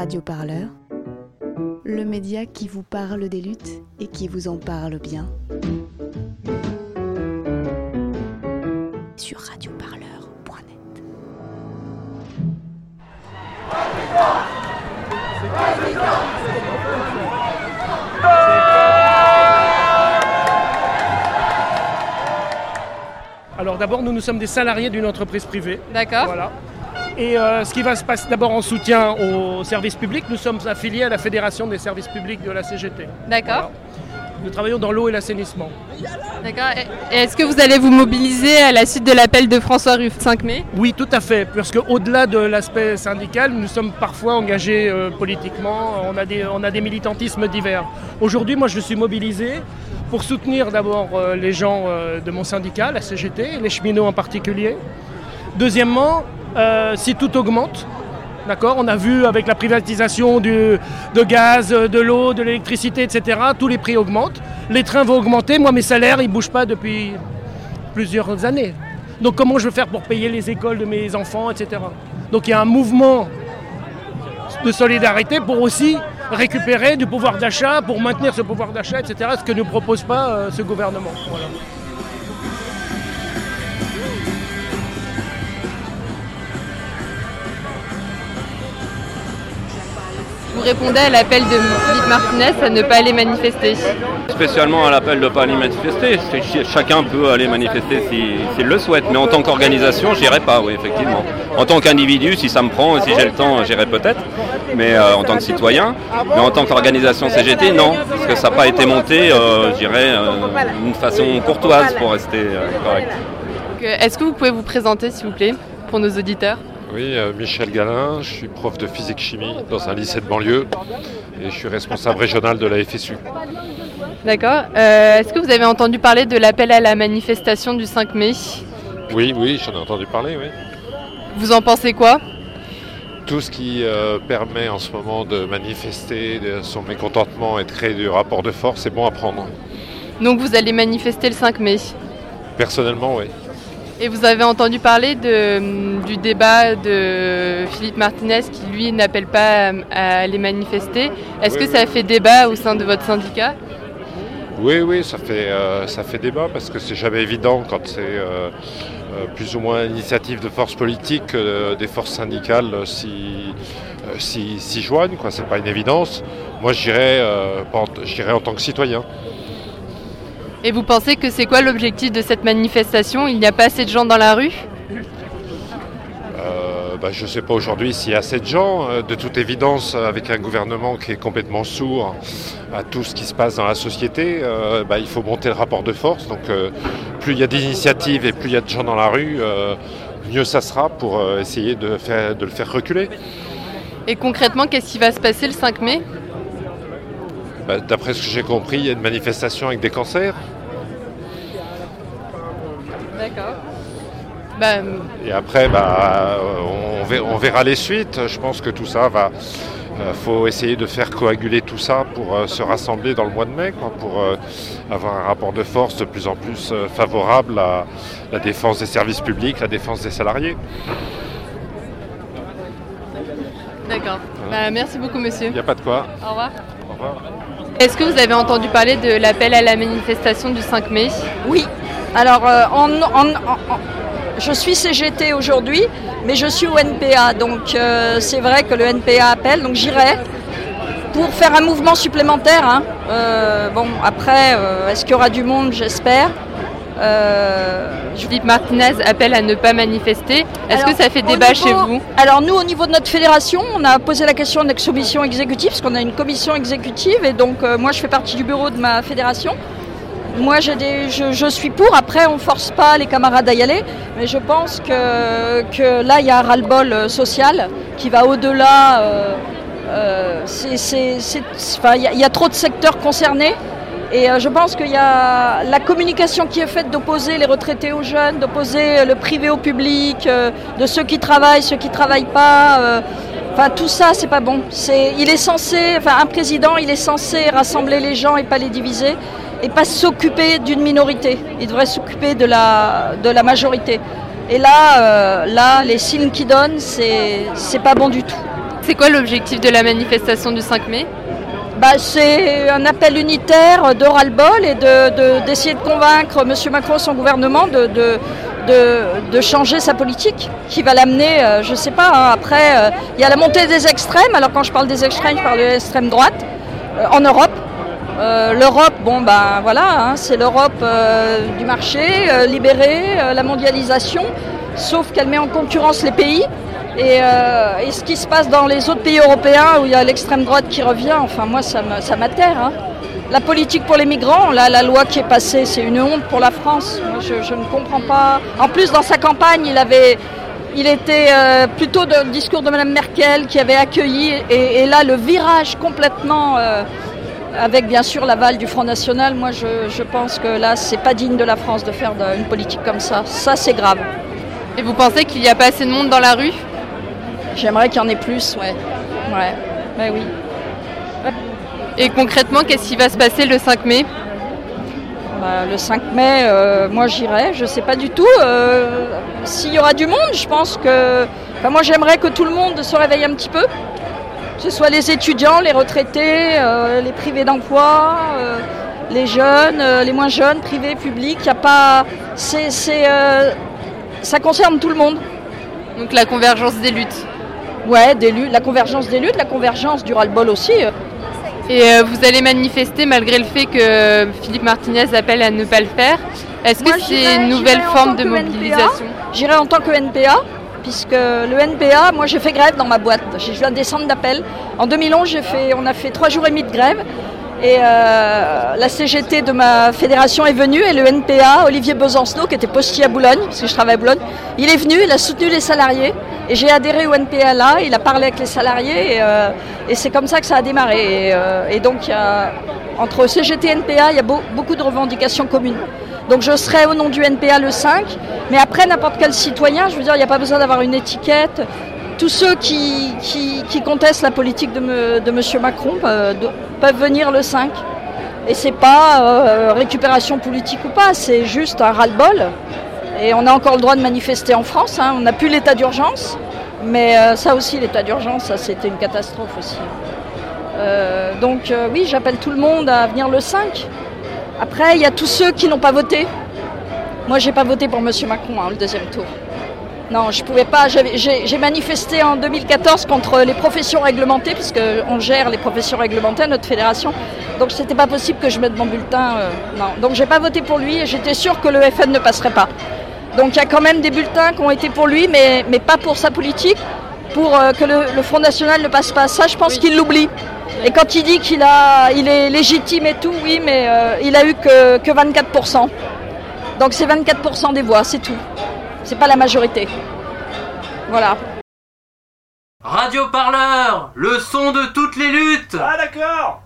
Radio Parleur, le média qui vous parle des luttes et qui vous en parle bien. Sur radioparleur.net. Alors d'abord, nous, nous sommes des salariés d'une entreprise privée. D'accord. Voilà. Et euh, ce qui va se passer d'abord en soutien aux services publics, nous sommes affiliés à la Fédération des services publics de la CGT. D'accord. Voilà. Nous travaillons dans l'eau et l'assainissement. D'accord. Et Est-ce que vous allez vous mobiliser à la suite de l'appel de François Ruff 5 mai? Oui, tout à fait, parce qu'au-delà de l'aspect syndical, nous sommes parfois engagés euh, politiquement, on a, des, on a des militantismes divers. Aujourd'hui, moi, je suis mobilisé pour soutenir d'abord euh, les gens euh, de mon syndicat, la CGT, les cheminots en particulier. Deuxièmement, euh, si tout augmente, d'accord, on a vu avec la privatisation du, de gaz, de l'eau, de l'électricité, etc., tous les prix augmentent. Les trains vont augmenter, moi mes salaires, ils ne bougent pas depuis plusieurs années. Donc comment je vais faire pour payer les écoles de mes enfants, etc. Donc il y a un mouvement de solidarité pour aussi récupérer du pouvoir d'achat, pour maintenir ce pouvoir d'achat, etc. Ce que ne propose pas euh, ce gouvernement. Voilà. Vous répondez à l'appel de Philippe Martinez à ne pas aller manifester. Spécialement à l'appel de ne pas aller manifester. Chacun peut aller manifester si- s'il le souhaite, mais en tant qu'organisation, j'irai pas, oui, effectivement. En tant qu'individu, si ça me prend, si j'ai le temps, j'irai peut-être, mais euh, en tant que citoyen. Mais en tant qu'organisation CGT, non, parce que ça n'a pas été monté, euh, j'irai d'une façon courtoise pour rester euh, correct. Euh, Est-ce que vous pouvez vous présenter, s'il vous plaît, pour nos auditeurs? Oui, euh, Michel Galin, je suis prof de physique-chimie dans un lycée de banlieue et je suis responsable régional de la FSU. D'accord. Euh, Est-ce que vous avez entendu parler de l'appel à la manifestation du 5 mai? Oui, oui, j'en ai entendu parler, oui. Vous en pensez quoi? Tout ce qui euh, permet en ce moment de manifester de son mécontentement et de créer du rapport de force, c'est bon à prendre. Donc vous allez manifester le 5 mai? Personnellement, oui. Et vous avez entendu parler de, du débat de Philippe Martinez qui, lui, n'appelle pas à, à aller manifester. Est-ce Oui, que oui. ça fait débat au sein de votre syndicat? Oui, oui, ça fait, euh, ça fait débat parce que c'est jamais évident quand c'est euh, euh, plus ou moins initiative de forces politiques que euh, des forces syndicales s'y s'y- s'y joignent. quoi. C'est pas une évidence. Moi, j'irais en tant que citoyen. Et vous pensez que c'est quoi l'objectif de cette manifestation? Il n'y a pas assez de gens dans la rue? Euh, bah, je ne sais pas aujourd'hui s'il y a assez de gens. Euh, De toute évidence, avec un gouvernement qui est complètement sourd à tout ce qui se passe dans la société, euh, bah, il faut monter le rapport de force. Donc euh, plus il y a d'initiatives et plus il y a de gens dans la rue, euh, mieux ça sera pour euh, essayer de, faire- de le faire reculer. Et concrètement, qu'est-ce qui va se passer le 5 mai? Bah, D'après ce que j'ai compris, il y a une manifestation avec des cancers. D'accord. Bah, Et après, bah, on, ver- on verra les suites. Je pense que tout ça va. Il faut essayer de faire coaguler tout ça pour euh, se rassembler dans le mois de mai, quoi, pour euh, avoir un rapport de force de plus en plus euh, favorable à la défense des services publics, la défense des salariés. D'accord. Bah, merci beaucoup, monsieur. Il n'y a pas de quoi. Au revoir. Au revoir. Est-ce que vous avez entendu parler de l'appel à la manifestation du 5 mai? Oui. Alors, euh, je suis CGT aujourd'hui, mais je suis au NPA. Donc, euh, c'est vrai que le NPA appelle, donc j'irai pour faire un mouvement supplémentaire. hein. Euh, bon, après, est-ce qu'il y aura du monde? J'espère. Euh, Philippe Martinez appelle à ne pas manifester. Est-ce que ça fait débat niveau- chez vous Alors nous, au niveau de notre fédération, on a posé la question de la commission exécutive, parce qu'on a une commission exécutive, et donc euh, moi je fais partie du bureau de ma fédération. Moi j'ai des, je, je suis pour, après on force pas les camarades à y aller, mais je pense que, que là il y a un ras-le-bol euh, social qui va au-delà. euh, euh, c'est- c'est- c'est- enfin, Il y, a- il y a trop de secteurs concernés. Et euh, je pense qu'il y a la communication qui est faite d'opposer les retraités aux jeunes, d'opposer le privé au public, euh, de ceux qui travaillent, ceux qui ne travaillent pas. euh, Enfin, tout ça, c'est pas bon. Il est censé, un président, il est censé rassembler les gens et pas les diviser, et pas s'occuper d'une minorité. Il devrait s'occuper de la, majorité. Et là, euh, là, les signes qu'il donne, c'est, c'est pas bon du tout. C'est quoi l'objectif de la manifestation du 5 mai? Bah, C'est un appel unitaire de ras-le-bol et d'essayer de, convaincre M. Macron et son gouvernement de changer sa politique, qui va l'amener, euh, je ne sais pas, hein, après, euh, il y a la montée des extrêmes, alors quand je parle des extrêmes, je parle de l'extrême droite, euh, en Europe. L'Europe, bon ben voilà, hein, c'est l'Europe du marché, libérée, la mondialisation, sauf qu'elle met en concurrence les pays. Et, et, ce qui se passe dans les autres pays européens où il y a l'extrême droite qui revient, enfin moi ça m'atterre. Hein. La politique pour les migrants, là, la loi qui est passée, c'est une honte pour la France. Je, ne comprends pas. En plus, dans sa campagne, il avait, il était euh, plutôt dans le discours de Mme Merkel qui avait accueilli, et, et là, le virage complètement, euh, avec bien sûr l'aval du Front National. Moi, je, je pense que là, c'est pas digne de la France de faire une politique comme ça. Ça, c'est grave. Et vous pensez qu'il n'y a pas assez de monde dans la rue? J'aimerais qu'il y en ait plus, ouais. Ouais, ben oui. Et concrètement, qu'est-ce qui va se passer le 5 mai? Bah, Le 5 mai, euh, moi j'irai, je ne sais pas du tout. Euh, S'il y aura du monde, je pense que... Enfin, moi j'aimerais que tout le monde se réveille un petit peu. Que ce soit les étudiants, les retraités, euh, les privés d'emploi, les jeunes, les moins jeunes, privés, publics. Y a pas... ça concerne tout le monde. Donc la convergence des luttes Ouais, des luttes, la convergence des luttes, la convergence du ras-le-bol aussi. Et euh, vous allez manifester malgré le fait que Philippe Martinez appelle à ne pas le faire. Est-ce que c'est une nouvelle forme de mobilisation? J'irai en tant que NPA, puisque le NPA, moi j'ai fait grève dans ma boîte. J'ai eu un descendre d'appel. En 2011, fait, on a fait trois jours et demi de grève. Et euh, la CGT de ma fédération est venue et le NPA, Olivier Besancenot, qui était postier à Boulogne, parce que je travaille à Boulogne, il est venu, il a soutenu les salariés. Et j'ai adhéré au NPA là, il a parlé avec les salariés et, euh, et c'est comme ça que ça a démarré. Et, euh, donc, entre CGT et NPA, il y a beau, beaucoup de revendications communes. Donc je serai au nom du NPA le 5, mais après n'importe quel citoyen, je veux dire, il n'y a pas besoin d'avoir une étiquette tous ceux qui, contestent la politique de, M. Macron euh, peuvent venir le 5. Et c'est pas euh, récupération politique ou pas, c'est juste un ras-le-bol. Et on a encore le droit de manifester en France, hein. on n'a plus l'état d'urgence, mais euh, ça aussi, l'état d'urgence, c'était une catastrophe aussi. Donc oui, j'appelle tout le monde à venir le 5. Après, il y a tous ceux qui n'ont pas voté. Moi, j'ai pas voté pour M. Macron hein, le deuxième tour. Non, je pouvais pas. J'ai manifesté en 2014 contre les professions réglementées, puisqu'on gère les professions réglementées à notre fédération. Donc c'était pas possible que je mette mon bulletin. Euh, non. Donc j'ai pas voté pour lui et j'étais sûr que le FN ne passerait pas. Donc il y a quand même des bulletins qui ont été pour lui, mais, mais pas pour sa politique, pour euh, que le, le, Front National ne passe pas. Ça, je pense oui. qu'il l'oublie. Et quand il dit qu'il a, il est légitime et tout, oui, mais euh, il a eu que, que 24%. Donc c'est 24% des voix, c'est tout. C'est pas la majorité. Voilà. Radio Parleur, le son de toutes les luttes. Ah d'accord